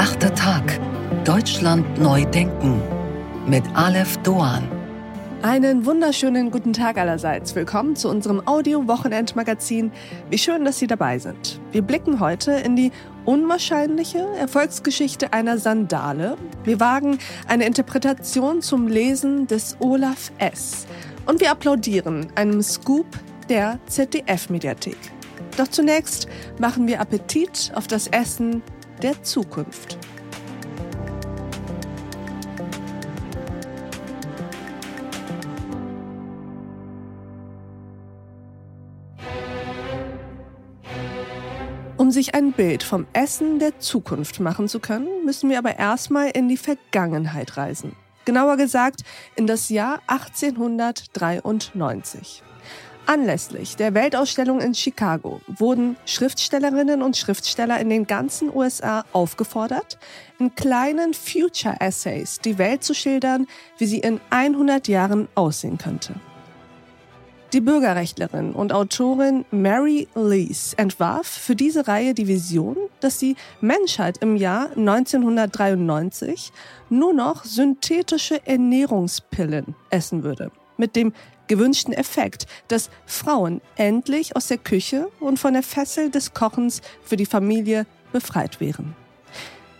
Achter Tag. Deutschland neu denken. Mit Aleph Doan. Einen wunderschönen guten Tag allerseits. Willkommen zu unserem Audio-Wochenendmagazin. Wie schön, dass Sie dabei sind. Wir blicken heute in die unwahrscheinliche Erfolgsgeschichte einer Sandale. Wir wagen eine Interpretation zum Lesen des Olaf S. Und wir applaudieren einem Scoop der ZDF-Mediathek. Doch zunächst machen wir Appetit auf das Essen der Zukunft. Um sich ein Bild vom Essen der Zukunft machen zu können, müssen wir aber erstmal in die Vergangenheit reisen. Genauer gesagt in das Jahr 1893. Anlässlich der Weltausstellung in Chicago wurden Schriftstellerinnen und Schriftsteller in den ganzen USA aufgefordert, in kleinen Future Essays die Welt zu schildern, wie sie in 100 Jahren aussehen könnte. Die Bürgerrechtlerin und Autorin Mary Lees entwarf für diese Reihe die Vision, dass die Menschheit im Jahr 1993 nur noch synthetische Ernährungspillen essen würde. Mit dem gewünschten Effekt, dass Frauen endlich aus der Küche und von der Fessel des Kochens für die Familie befreit wären.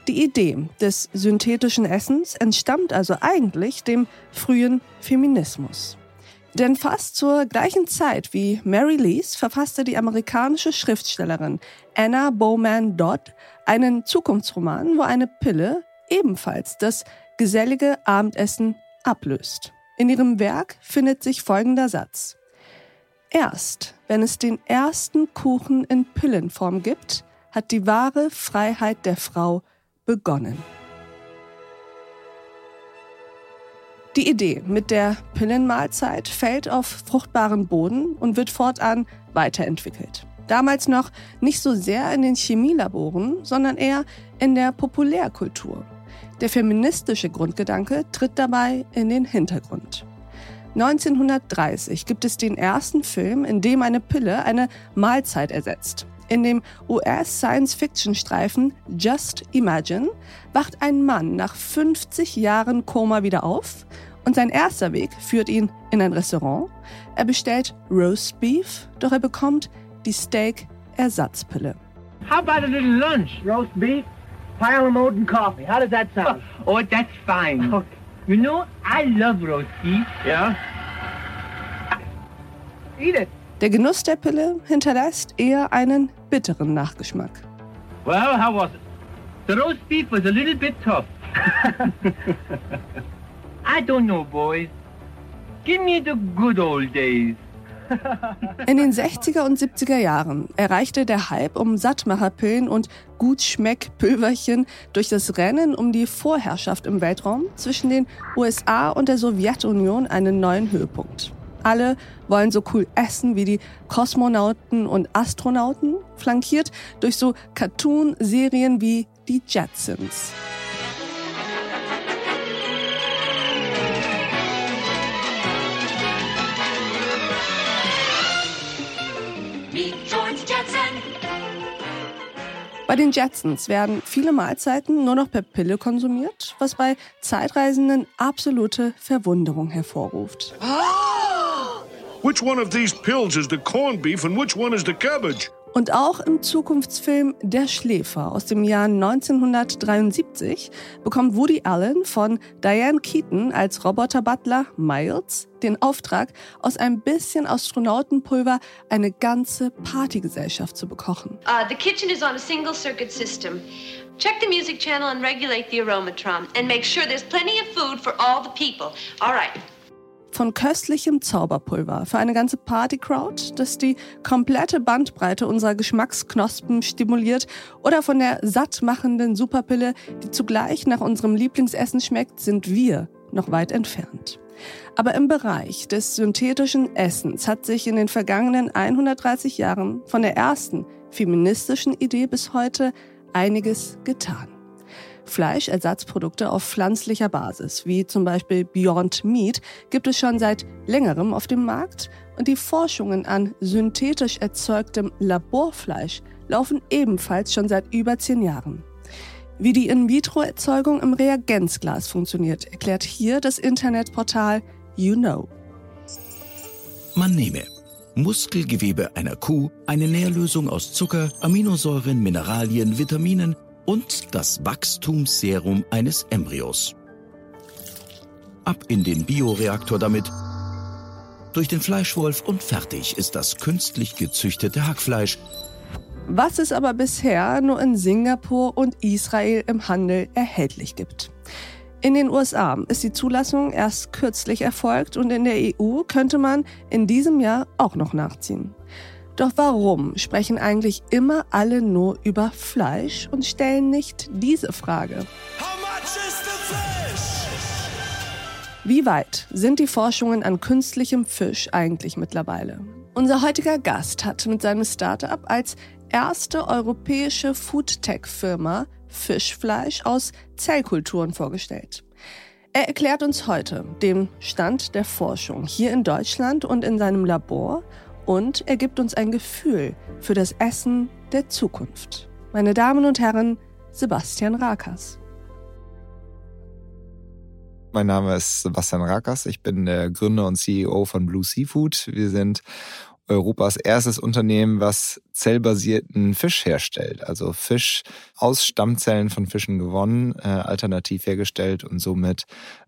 Die Idee des synthetischen Essens entstammt also eigentlich dem frühen Feminismus. Denn fast zur gleichen Zeit wie Mary Lees verfasste die amerikanische Schriftstellerin Anna Bowman Dodd einen Zukunftsroman, wo eine Pille ebenfalls das gesellige Abendessen ablöst. In ihrem Werk findet sich folgender Satz. Erst wenn es den ersten Kuchen in Pillenform gibt, hat die wahre Freiheit der Frau begonnen. Die Idee mit der Pillenmahlzeit fällt auf fruchtbaren Boden und wird fortan weiterentwickelt. Damals noch nicht so sehr in den Chemielaboren, sondern eher in der Populärkultur. Der feministische Grundgedanke tritt dabei in den Hintergrund. 1930 gibt es den ersten Film, in dem eine Pille eine Mahlzeit ersetzt. In dem US-Science-Fiction-Streifen Just Imagine wacht ein Mann nach 50 Jahren Koma wieder auf und sein erster Weg führt ihn in ein Restaurant. Er bestellt Roast Beef, doch er bekommt die Steak-Ersatzpille. How about a little lunch? Roast beef, pile of molten coffee. How does that sound? Oh, oh that's fine. Okay. You know, I love roast beef. Yeah? Eat it. Der Genuss der Pille hinterlässt eher einen bitteren Nachgeschmack. Well, how was it? The roast beef was a little bit tough. I don't know, boys. Give me the good old days. In den 60er und 70er Jahren erreichte der Hype um Sattmacherpillen und Gutschmeckpülverchen durch das Rennen um die Vorherrschaft im Weltraum zwischen den USA und der Sowjetunion einen neuen Höhepunkt. Alle wollen so cool essen wie die Kosmonauten und Astronauten, flankiert durch so Cartoon-Serien wie die Jetsons. Bei den Jetsons werden viele Mahlzeiten nur noch per Pille konsumiert, was bei Zeitreisenden absolute Verwunderung hervorruft. Which one of these pills is the corned beef and which one is the cabbage? Und auch im Zukunftsfilm Der Schläfer aus dem Jahr 1973 bekommt Woody Allen von Diane Keaton als Roboter-Butler Miles den Auftrag, aus ein bisschen Astronautenpulver eine ganze Partygesellschaft zu bekochen. Uh, the kitchen is on a single circuit system. Check the music channel and regulate the aromatron and make sure there's plenty of food for all the people. All right von köstlichem Zauberpulver für eine ganze Partycrowd, das die komplette Bandbreite unserer Geschmacksknospen stimuliert oder von der sattmachenden Superpille, die zugleich nach unserem Lieblingsessen schmeckt, sind wir noch weit entfernt. Aber im Bereich des synthetischen Essens hat sich in den vergangenen 130 Jahren von der ersten feministischen Idee bis heute einiges getan. Fleischersatzprodukte auf pflanzlicher Basis, wie zum Beispiel Beyond Meat, gibt es schon seit längerem auf dem Markt und die Forschungen an synthetisch erzeugtem Laborfleisch laufen ebenfalls schon seit über zehn Jahren. Wie die In-vitro-Erzeugung im Reagenzglas funktioniert, erklärt hier das Internetportal You Know. Man nehme Muskelgewebe einer Kuh, eine Nährlösung aus Zucker, Aminosäuren, Mineralien, Vitaminen und das Wachstumsserum eines Embryos. Ab in den Bioreaktor damit, durch den Fleischwolf und fertig ist das künstlich gezüchtete Hackfleisch. Was es aber bisher nur in Singapur und Israel im Handel erhältlich gibt. In den USA ist die Zulassung erst kürzlich erfolgt und in der EU könnte man in diesem Jahr auch noch nachziehen. Doch warum sprechen eigentlich immer alle nur über Fleisch und stellen nicht diese Frage? Wie weit sind die Forschungen an künstlichem Fisch eigentlich mittlerweile? Unser heutiger Gast hat mit seinem Startup als erste europäische Foodtech-Firma Fischfleisch aus Zellkulturen vorgestellt. Er erklärt uns heute den Stand der Forschung hier in Deutschland und in seinem Labor und er gibt uns ein Gefühl für das Essen der Zukunft. Meine Damen und Herren, Sebastian Rakas. Mein Name ist Sebastian Rakas. Ich bin der Gründer und CEO von Blue Seafood. Wir sind Europas erstes Unternehmen, was zellbasierten Fisch herstellt. Also Fisch aus Stammzellen von Fischen gewonnen, äh, alternativ hergestellt und somit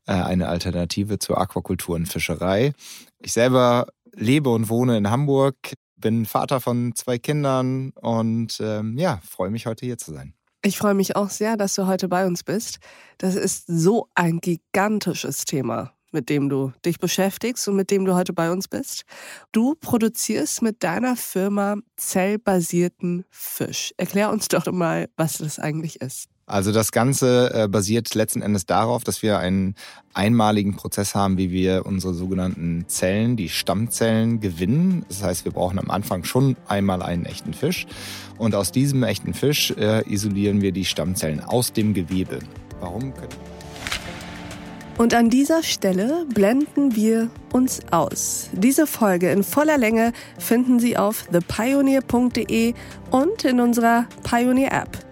äh, eine Alternative zur Aquakultur und Fischerei. Ich selber lebe und wohne in Hamburg, bin Vater von zwei Kindern und ähm, ja, freue mich heute hier zu sein. Ich freue mich auch sehr, dass du heute bei uns bist. Das ist so ein gigantisches Thema mit dem du dich beschäftigst und mit dem du heute bei uns bist. Du produzierst mit deiner Firma zellbasierten Fisch. Erklär uns doch mal, was das eigentlich ist. Also das Ganze äh, basiert letzten Endes darauf, dass wir einen einmaligen Prozess haben, wie wir unsere sogenannten Zellen, die Stammzellen, gewinnen. Das heißt, wir brauchen am Anfang schon einmal einen echten Fisch. Und aus diesem echten Fisch äh, isolieren wir die Stammzellen aus dem Gewebe. Warum können und an dieser Stelle blenden wir uns aus. Diese Folge in voller Länge finden Sie auf thepioneer.de und in unserer Pioneer App.